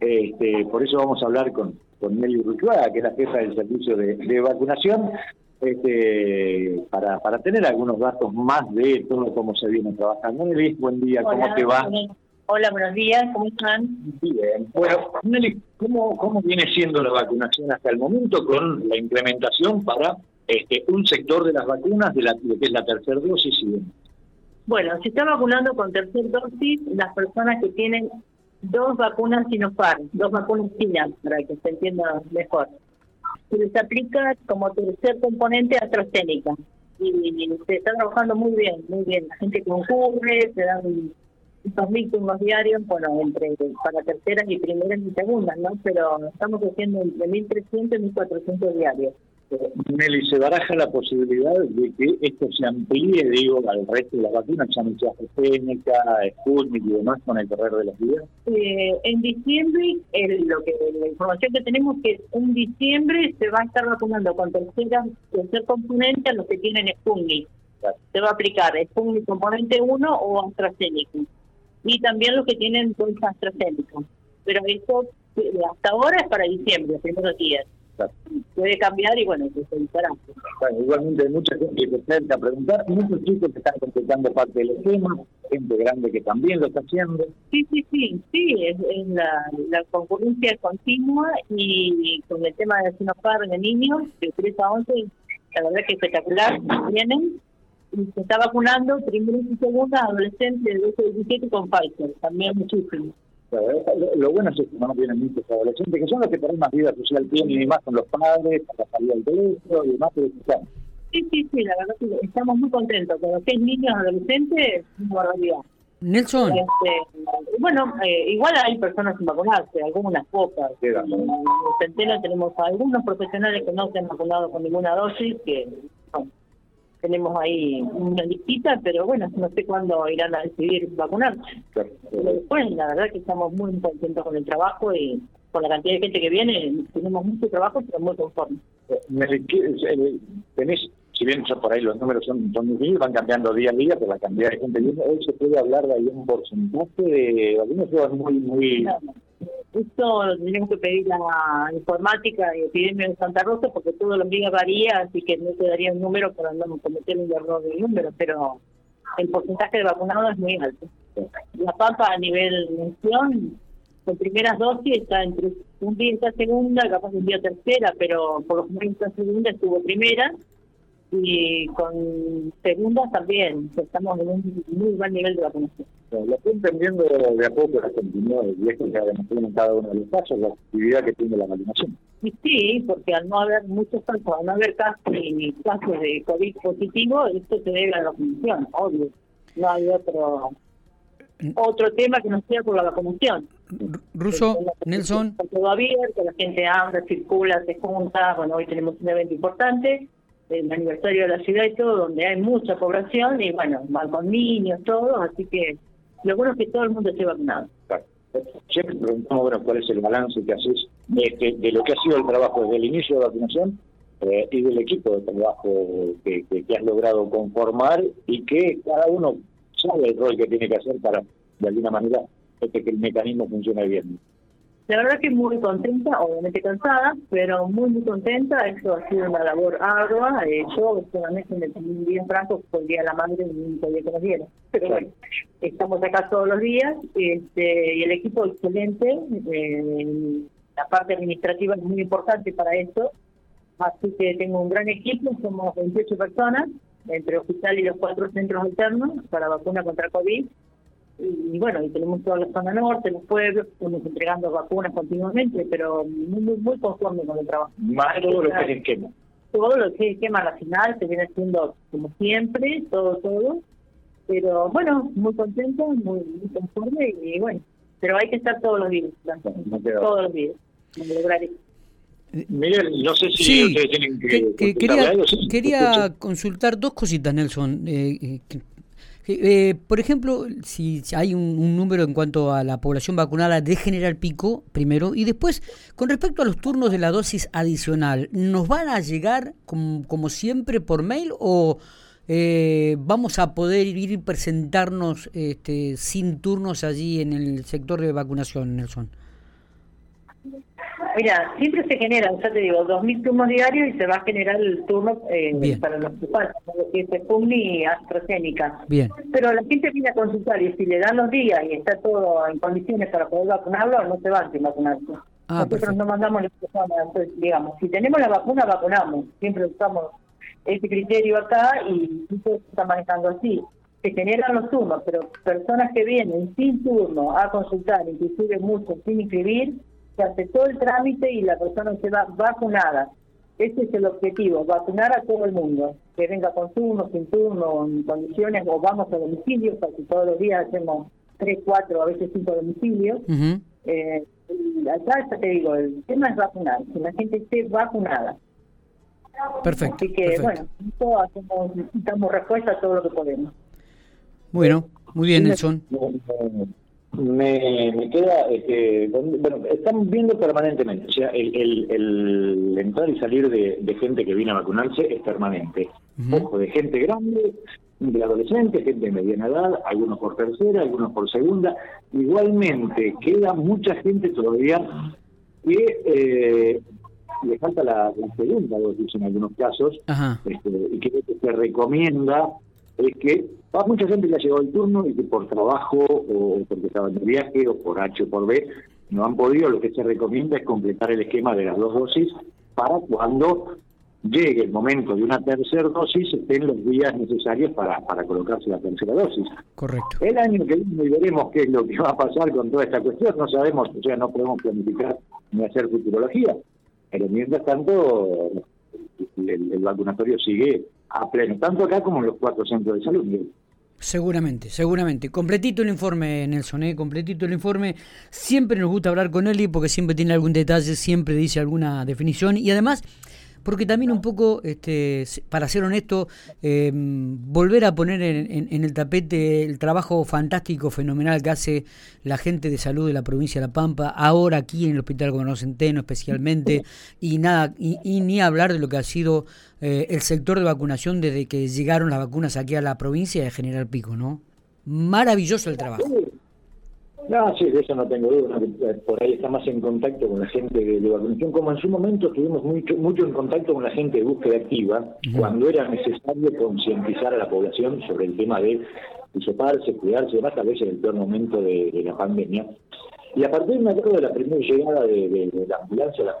Este, por eso vamos a hablar con, con Nelly Ruchuaga, que es la jefa del servicio de, vacunación, este, para, para tener algunos datos más de todo cómo se viene trabajando. Nelly, buen día, ¿cómo te va? Hola, buenos días, ¿cómo están? Bien. Bueno, Nelly, ¿cómo, ¿cómo viene siendo la vacunación hasta el momento con la implementación para este, un sector de las vacunas, de, la, que es la tercera dosis y Bueno, se está vacunando con tercera dosis las personas que tienen dos vacunas Sinopharm, dos vacunas chinas, para que se entienda mejor. Se les aplica como tercer componente AstraZeneca y se está trabajando muy bien, muy bien. La gente concurre, se dan estos mínimos diarios, bueno, entre para terceras y primeras y segundas, ¿no? Pero estamos haciendo entre 1.300 y 1.400 diarios. Nelly, ¿se baraja la posibilidad de que esto se amplíe, digo, al resto de las vacunas, ya AstraZeneca, Sputnik y demás con el correr de los días? Eh, en diciembre, el, lo que la información que tenemos es que en diciembre se va a estar vacunando con tercera, tercer componente a los que tienen Sputnik. Se va a aplicar Sputnik componente 1 o AstraZeneca. Y también los que tienen dos AstraZeneca. Pero eso eh, hasta ahora es para diciembre, los primeros días puede cambiar y bueno, se evitará. Bueno, igualmente hay mucha gente que se acerca a preguntar, muchos chicos que están completando parte del esquema, gente grande que también lo está haciendo. Sí, sí, sí, sí, es, la, la, concurrencia es continua y con el tema de Sinopharm de niños, de 3 a 11, la verdad que espectacular, vienen y se está vacunando primero y segunda adolescentes de 12 a 17 con Pfizer, también muchísimo. Lo, bueno es que no tienen muchos adolescentes, que son los que por más vida social tienen y más con los padres, para salir al teléfono y demás, pero Sí, sí, sí, la verdad que estamos muy contentos. Con los que niños adolescentes, es una barbaridad. Nelson. Este, bueno, eh, igual hay personas sin vacunarse, algunas pocas. En Centeno tenemos algunos profesionales que no se han vacunado con ninguna dosis, que tenemos ahí una listita, pero bueno, no sé cuándo irán a decidir vacunarse. Pero después, la verdad que estamos muy contentos con el trabajo y con la cantidad de gente que viene, tenemos mucho trabajo, pero muy conformes. Eh, tenés, si bien por ahí los números son, son muy van cambiando día a día, pero la cantidad de gente viene, hoy se puede hablar de ahí un porcentaje de algunos muy, muy... Esto lo tenemos que pedir la informática y epidemia de Santa Rosa porque todo los días varía, así que no te daría un número para no cometer un error de número, pero el porcentaje de vacunados es muy alto. La Pampa a nivel mención, con primeras dosis está entre un día está segunda, capaz un día tercera, pero por lo menos esta segunda estuvo primera y con segundas también estamos en un muy buen nivel de vacunación. Lo estoy entendiendo de a poco la continuidad y esto se ha demostrado en cada uno de los casos, la actividad que tiene la vacunación. Sí, porque al no haber muchos casos, al no haber casos ni casos de COVID positivo, esto se debe a la vacunación, obvio. No hay otro otro tema que no sea por la vacunación. Ruso, Nelson. Está todo abierto, la gente anda, circula, se junta. Bueno, hoy tenemos un evento importante el aniversario de la ciudad y todo, donde hay mucha población y bueno, van con niños, todos, así que lo bueno es que todo el mundo esté vacunado. Siempre preguntamos bueno, cuál es el balance que haces de, de, lo que ha sido el trabajo desde el inicio de la vacunación eh, y del equipo de trabajo que, que, has logrado conformar y que cada uno sabe el rol que tiene que hacer para, de alguna manera, este, que el mecanismo funcione bien. La verdad que muy contenta, obviamente cansada, pero muy, muy contenta. Eso ha sido una labor ardua. Eh, yo, solamente me un día franco, fue el día de la madre podía que nos diera. Pero bueno, estamos acá todos los días este, y el equipo excelente. Eh, la parte administrativa es muy importante para esto. Así que tengo un gran equipo, somos 28 personas, entre hospital y los cuatro centros alternos para vacuna contra COVID y bueno, y tenemos toda la zona norte, los pueblos, estamos entregando vacunas continuamente, pero muy, muy, muy conforme con el trabajo. Más todo lo que es el esquema. Todo lo que es esquema nacional se viene haciendo como siempre, todo, todo. Pero bueno, muy contento, muy, conforme y bueno, pero hay que estar todos los días, todos los días, Miguel, no sé si ustedes tienen que, quería, quería consultar dos cositas, Nelson. Eh, eh eh, por ejemplo, si hay un, número en cuanto a la población vacunada de General Pico, primero, y después, con respecto a los turnos de la dosis adicional, ¿nos van a llegar como, siempre por mail o eh, vamos a poder ir y presentarnos este, sin turnos allí en el sector de vacunación, Nelson? Mira, siempre se generan, ya te digo, 2.000 turnos diarios y se va a generar el turno eh, para los que faltan, que es Sputnik y AstraZeneca. Bien. Pero la gente viene a consultar y si le dan los días y está todo en condiciones para poder vacunarlo, no se va a vacunarse. Ah, Nosotros no mandamos las personas, entonces, digamos, si tenemos la vacuna, vacunamos. Siempre usamos ese criterio acá y se está manejando así. Se generan los turnos, pero personas que vienen sin turno a consultar, inclusive muchos sin inscribir, se hace todo el trámite y la persona se va vacunada. Ese es el objetivo, vacunar a todo el mundo, que venga con turno, sin turno, en condiciones, o vamos a domicilio, porque todos los días hacemos tres, cuatro, a veces cinco domicilios. eh, acá te digo, el tema es vacunar, que la gente esté vacunada. Perfecto. Así que, bueno, todos hacemos, damos respuesta a todo lo que podemos. Bueno, muy bien, Nelson me, me queda, este, bueno, estamos viendo permanentemente, o sea, el, el, el entrar y salir de, gente que viene a vacunarse es permanente. Ojo, de gente grande, de adolescentes, gente de mediana edad, algunos por tercera, algunos por segunda. Igualmente, queda mucha gente todavía que eh, le falta la, segunda dosis en algunos casos, este, y que se recomienda es que va mucha gente que ha llegado el turno y que por trabajo o porque estaban de viaje o por H o por B no han podido, lo que se recomienda es completar el esquema de las dos dosis para cuando llegue el momento de una tercera dosis estén los días necesarios para, para colocarse la tercera dosis. Correcto. El año que viene veremos qué es lo que va a pasar con toda esta cuestión, no sabemos, o sea, no podemos planificar ni hacer futurología, pero mientras tanto el vacunatorio sigue a pleno, tanto acá como en los cuatro centros de salud. Seguramente, seguramente. Completito el informe, Nelson, ¿eh? completito el informe. Siempre nos gusta hablar con él porque siempre tiene algún detalle, siempre dice alguna definición y además porque también un poco, este, para ser honesto, em, volver a poner en, el tapete el trabajo fantástico, fenomenal que hace la gente de salud de la provincia de La Pampa, ahora aquí en el Hospital Gobernador Centeno especialmente, y nada, y, ni hablar de lo que ha sido eh, el sector de vacunación desde que llegaron las vacunas aquí a la provincia de General Pico, ¿no? Maravilloso el trabajo. No, sí, de eso no tengo duda. Eh, por ahí está más en contacto con la gente de, vacunación, como en su momento estuvimos mucho, mucho en contacto con la gente de búsqueda activa, cuando era necesario concientizar a la población sobre el tema de usoparse, cuidarse, más tal vez en el peor momento de, la pandemia. Y a partir, me acuerdo de la primera llegada de, la ambulancia, la,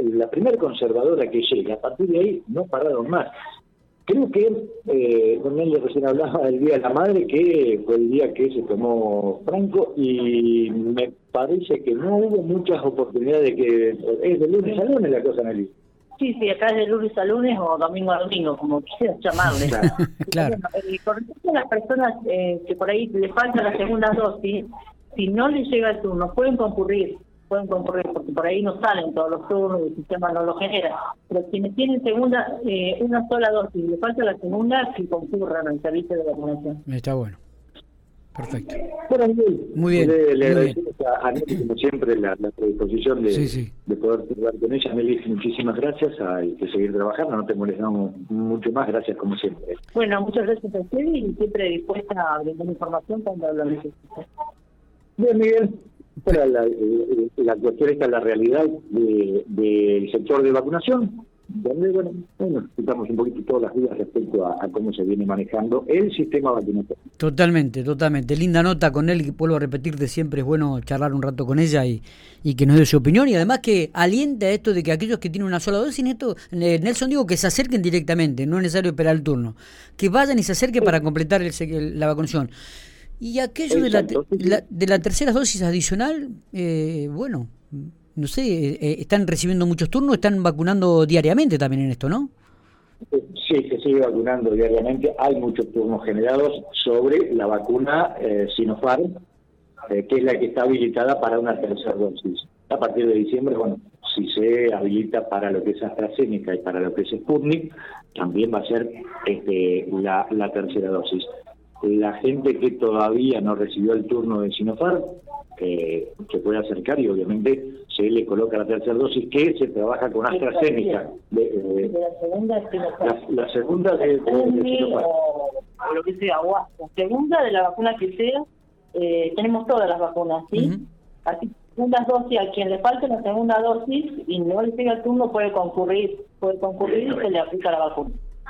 la primera conservadora que llega, a partir de ahí no pararon más. Creo que eh, con él recién hablaba del Día de la Madre, que fue el día que se tomó Franco, y me parece que no hubo muchas oportunidades de que... Es de lunes a lunes la cosa, Nelly. Sí, sí, acá es de lunes a lunes o domingo a domingo, como quieras llamarle. claro. Eh, con respecto a las personas eh, que por ahí le falta la segunda dosis, si no les llega el turno, pueden concurrir pueden concurrir, porque por ahí no salen todos los turnos, el sistema no lo genera. Pero quienes tienen segunda, eh, una sola dosis y le falta la segunda, que concurran al servicio de vacunación. Está bueno. Perfecto. Bueno, muy bien. Le, le agradecemos a, Nelly, como siempre, la, predisposición de, de poder hablar con ella. Nelly, muchísimas gracias. Hay que seguir trabajando, no te molestamos mucho más. Gracias, como siempre. Bueno, muchas gracias a usted y siempre dispuesta a brindar información cuando lo necesite. Bien, Miguel. Bueno, la, eh, la, cuestión está la realidad del sector de vacunación, donde, bueno, bueno, explicamos un poquito todas las dudas respecto a, cómo se viene manejando el sistema vacunatorio. Totalmente, totalmente. Linda nota con él, y vuelvo a repetirte, siempre es bueno charlar un rato con ella y, y que nos dé su opinión. Y además que alienta esto de que aquellos que tienen una sola dosis, esto, eh, Nelson digo que se acerquen directamente, no es necesario esperar el turno. Que vayan y se acerquen para completar el, la vacunación. Y aquello de la, de la tercera dosis adicional, eh, bueno, no sé, eh, están recibiendo muchos turnos, están vacunando diariamente también en esto, ¿no? Sí, se sigue vacunando diariamente. Hay muchos turnos generados sobre la vacuna eh, Sinopharm, eh, que es la que está habilitada para una tercera dosis. A partir de diciembre, bueno, si se habilita para lo que es AstraZeneca y para lo que es Sputnik, también va a ser este, la, la tercera dosis la gente que todavía no recibió el turno de Sinopharm que se puede acercar y obviamente se le coloca la tercera dosis que se trabaja con AstraZeneca. De, la segunda la, segunda de, Sinopharm. O, lo que sea, o la segunda de la vacuna que sea, eh, tenemos todas las vacunas, ¿sí? Así segundas dosis, a quien le falte la segunda dosis y no le llega el turno puede concurrir, puede concurrir y se le aplica la vacuna.